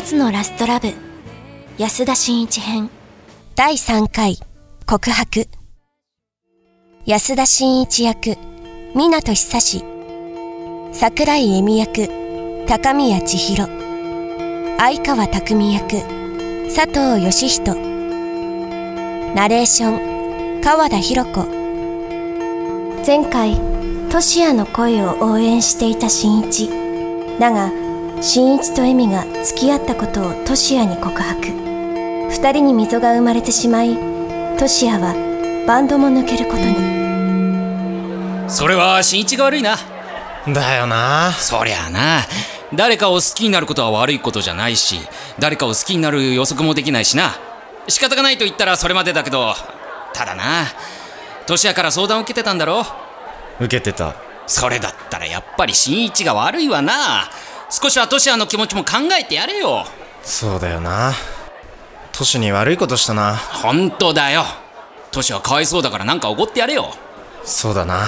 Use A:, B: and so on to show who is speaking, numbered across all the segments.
A: 一つのラストラブ。安田真一編。第3回。告白。安田真一役。湊久志。桜井恵美役。高宮千尋。相川匠役。佐藤義人。ナレーション。川田博子。前回トシヤの声を応援していた新一。だが新一と恵美が付き合ったことをトシヤに告白。二人に溝が生まれてしまいトシヤはバンドも抜けることに。
B: それは新一が悪いな。
C: だよな。
B: そりゃあな。誰かを好きになることは悪いことじゃないし誰かを好きになる予測もできないしな。仕方がないと言ったらそれまでだけどただな。トシヤから相談を受けてたんだろ
C: 受けてた。
B: それだったらやっぱり新一が悪いわな少しはトシヤの気持ちも考えてやれよ。
C: そうだよな。都市に悪いことしたな。
B: 本当だよ。トシヤかわいそうだからなんか怒ってやれよ。
C: そうだな。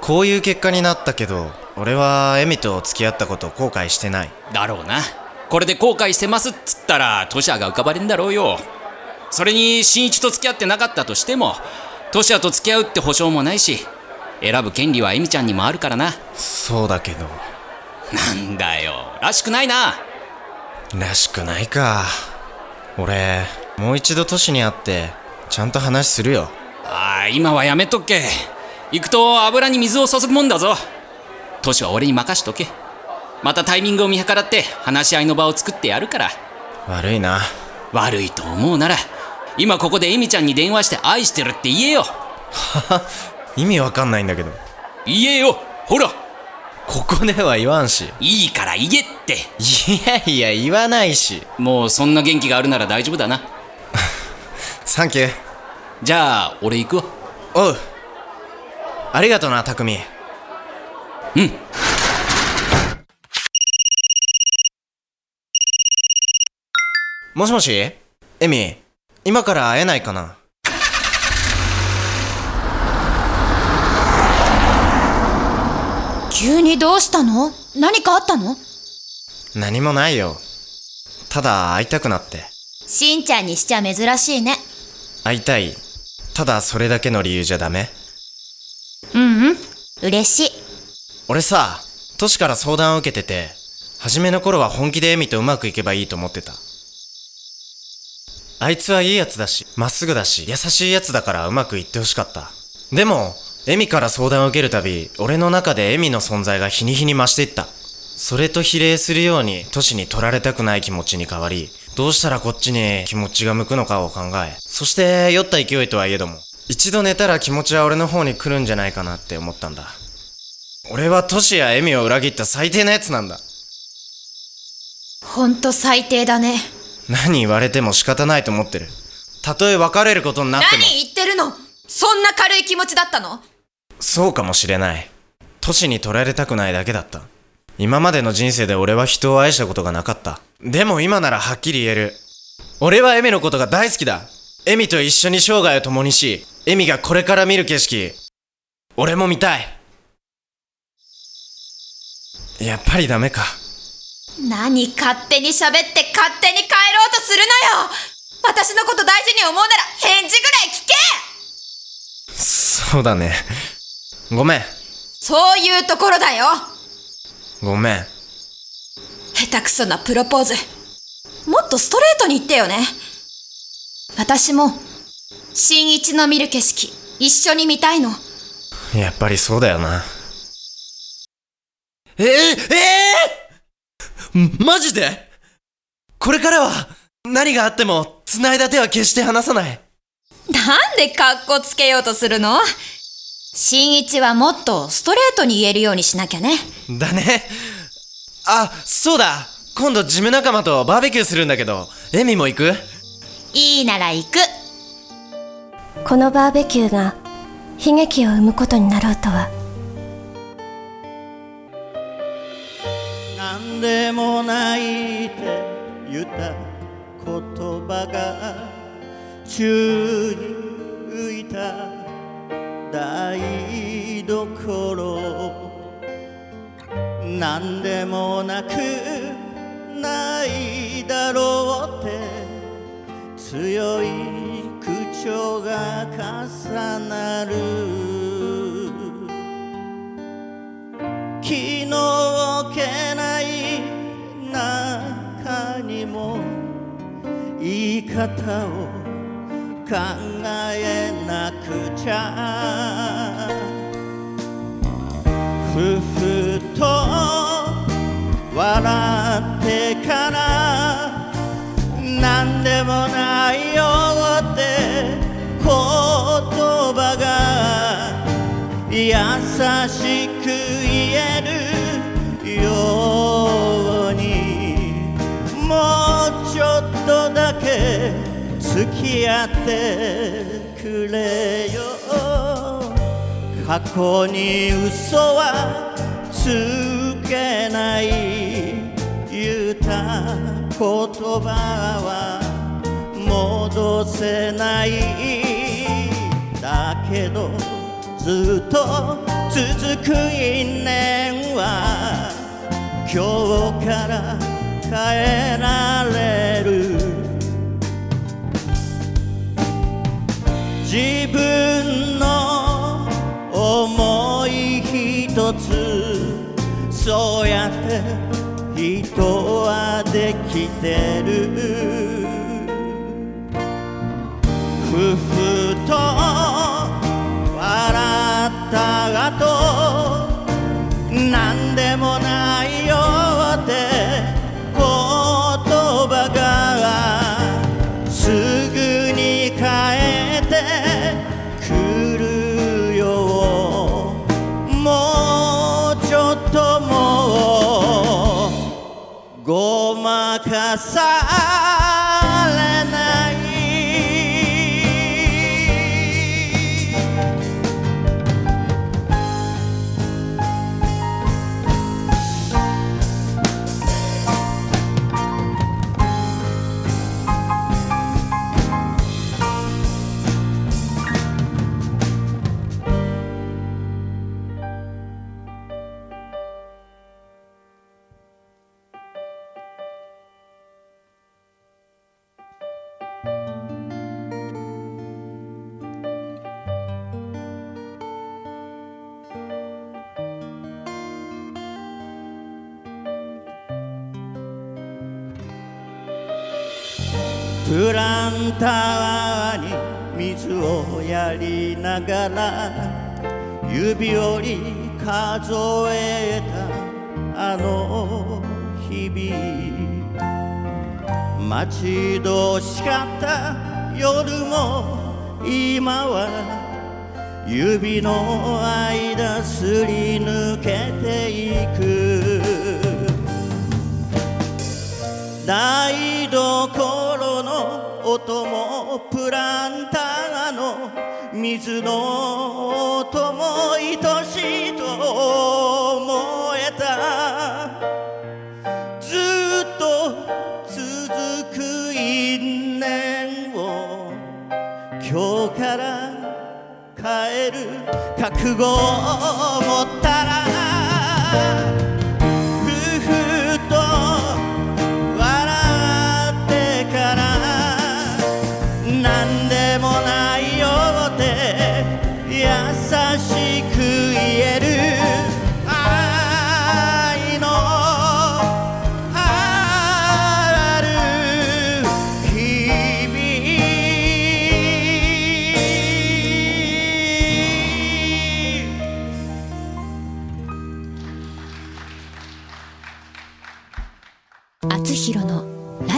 C: こういう結果になったけど俺はエミと付き合ったことを後悔してない。
B: だろうな。これで後悔してますっつったらトシヤが浮かばれんだろうよ。それに新一と付き合ってなかったとしてもトシヤと付き合うって保証もないし選ぶ権利はエミちゃんにもあるからな。
C: そうだけど
B: なんだよ。らしくないな。
C: らしくないか。俺もう一度都市に会ってちゃんと話するよ。
B: ああ今はやめとけ。行くと油に水を注ぐもんだぞ。トシは俺に任しとけ。またタイミングを見計らって話し合いの場を作ってやるから。
C: 悪いな。
B: 悪いと思うなら今ここでエミちゃんに電話して愛してるって言えよ。
C: 意味わかんないんだけど。
B: 言えよ。ほら
C: ここでは言わんし。
B: いいから言えって。
C: いやいや言わないし。
B: もうそんな元気があるなら大丈夫だな。
C: サンキュー。
B: じゃあ俺行くわ。
C: おう。ありがとな匠。
B: うん。
C: もしもし？エミ今から会えないかな？
D: 急にどうしたの？何かあったの？
C: 何もないよ。ただ会いたくなって。
D: しんちゃんにしちゃ珍しいね。
C: 会いたい。ただそれだけの理由じゃダメ。
D: うんうん。嬉しい。
C: 俺さトシから相談を受けてて初めの頃は本気でエミとうまくいけばいいと思ってた。あいつはいいやつだしまっすぐだし優しいやつだからうまくいってほしかった。でもエミから相談を受けるたび俺の中でエミの存在が日に日に増していった。それと比例するようにトシに取られたくない気持ちに変わりどうしたらこっちに気持ちが向くのかを考えそして酔った勢いとはいえども一度寝たら気持ちは俺の方に来るんじゃないかなって思ったんだ。俺はトシやエミを裏切った最低なやつなんだ。
D: ほんと最低だね。
C: 何言われても仕方ないと思ってるたとえ別れることになっても
D: 何言ってるのそんな軽い気持ちだったの
C: そうかもしれない。都市に取られたくないだけだった。今までの人生で俺は人を愛したことがなかった。でも今ならはっきり言える。俺はエミのことが大好きだ。エミと一緒に生涯を共にしエミがこれから見る景色。俺も見たい。やっぱりダメか。
D: 何勝手に喋って勝手に帰ろうとするのよ。私のこと大事に思うなら返事ぐらい聞け。
C: そうだねごめん。
D: そういうところだよ。
C: ごめん。
D: 下手くそなプロポーズ。もっとストレートに言ってよね。私も新一の見る景色一緒に見たいの。
C: やっぱりそうだよな。えー、えー、マジで？これからは何があっても繋いだ手は決して離さない。
D: なんでカッコつけようとするの？新一はもっとストレートに言えるようにしなきゃね。
C: だね。あそうだ。今度ジム仲間とバーベキューするんだけどエミも行く？
D: いいなら行く。
A: このバーベキューが悲劇を生むことになろうとは。
E: 何でもないって言った言葉が宙に浮いた台所。何でもなくないだろうって強い口調が重なる。気の置けない中にも言い方を考えなくちゃふふと笑ってから何でもないよって言葉が優しく言えるようにもうちょっとだけ付き合ってくれよ過去に嘘はつけない言った言葉は戻せないだけどずっと続く因縁は今日から変えそうやって人はできてる。ふふと笑った後何でもない。まプランターに水をやりながら指折り数えたあの日々。待ち遠しかった夜も今は指の間すり抜けていく。台所音もプランターの水の音も愛しいと思えた。ずっと続く因縁をこから帰る覚悟を持ったら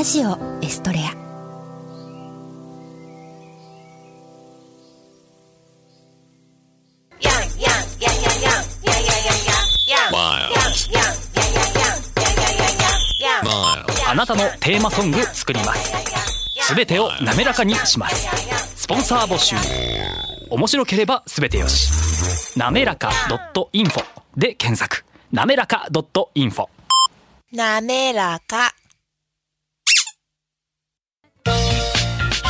A: ラジオエストレア。
F: あなたのテーマソング作ります。すべてを滑らかにします。スポンサー募集。面白ければすべてよし。なめらか .info で検索。なめらか .info
G: なめらか。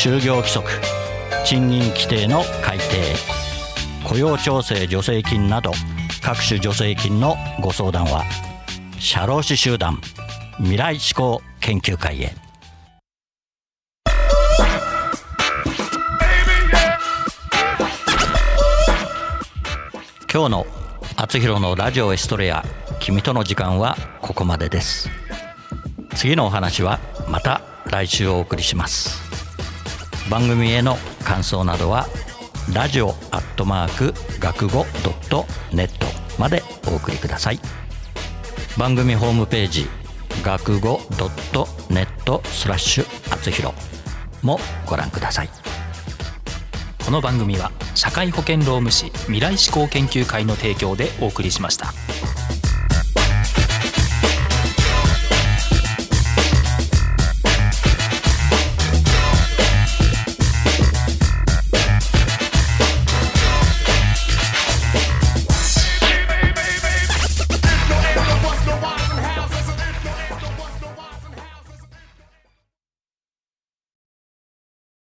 H: 就業規則賃金規定の改定雇用調整助成金など各種助成金のご相談は社労士集団未来志向研究会へ。今日の「あつひろのラジオエストレア君との時間」はここまでです。次のお話はまた来週お送りします。番組への感想などはラジオアットマーク学語ドットネットまでお送りください。番組ホームページ学語ドットネットスラッシュあつひろもご覧ください。
F: この番組は社会保険労務士未来志向研究会の提供でお送りしました。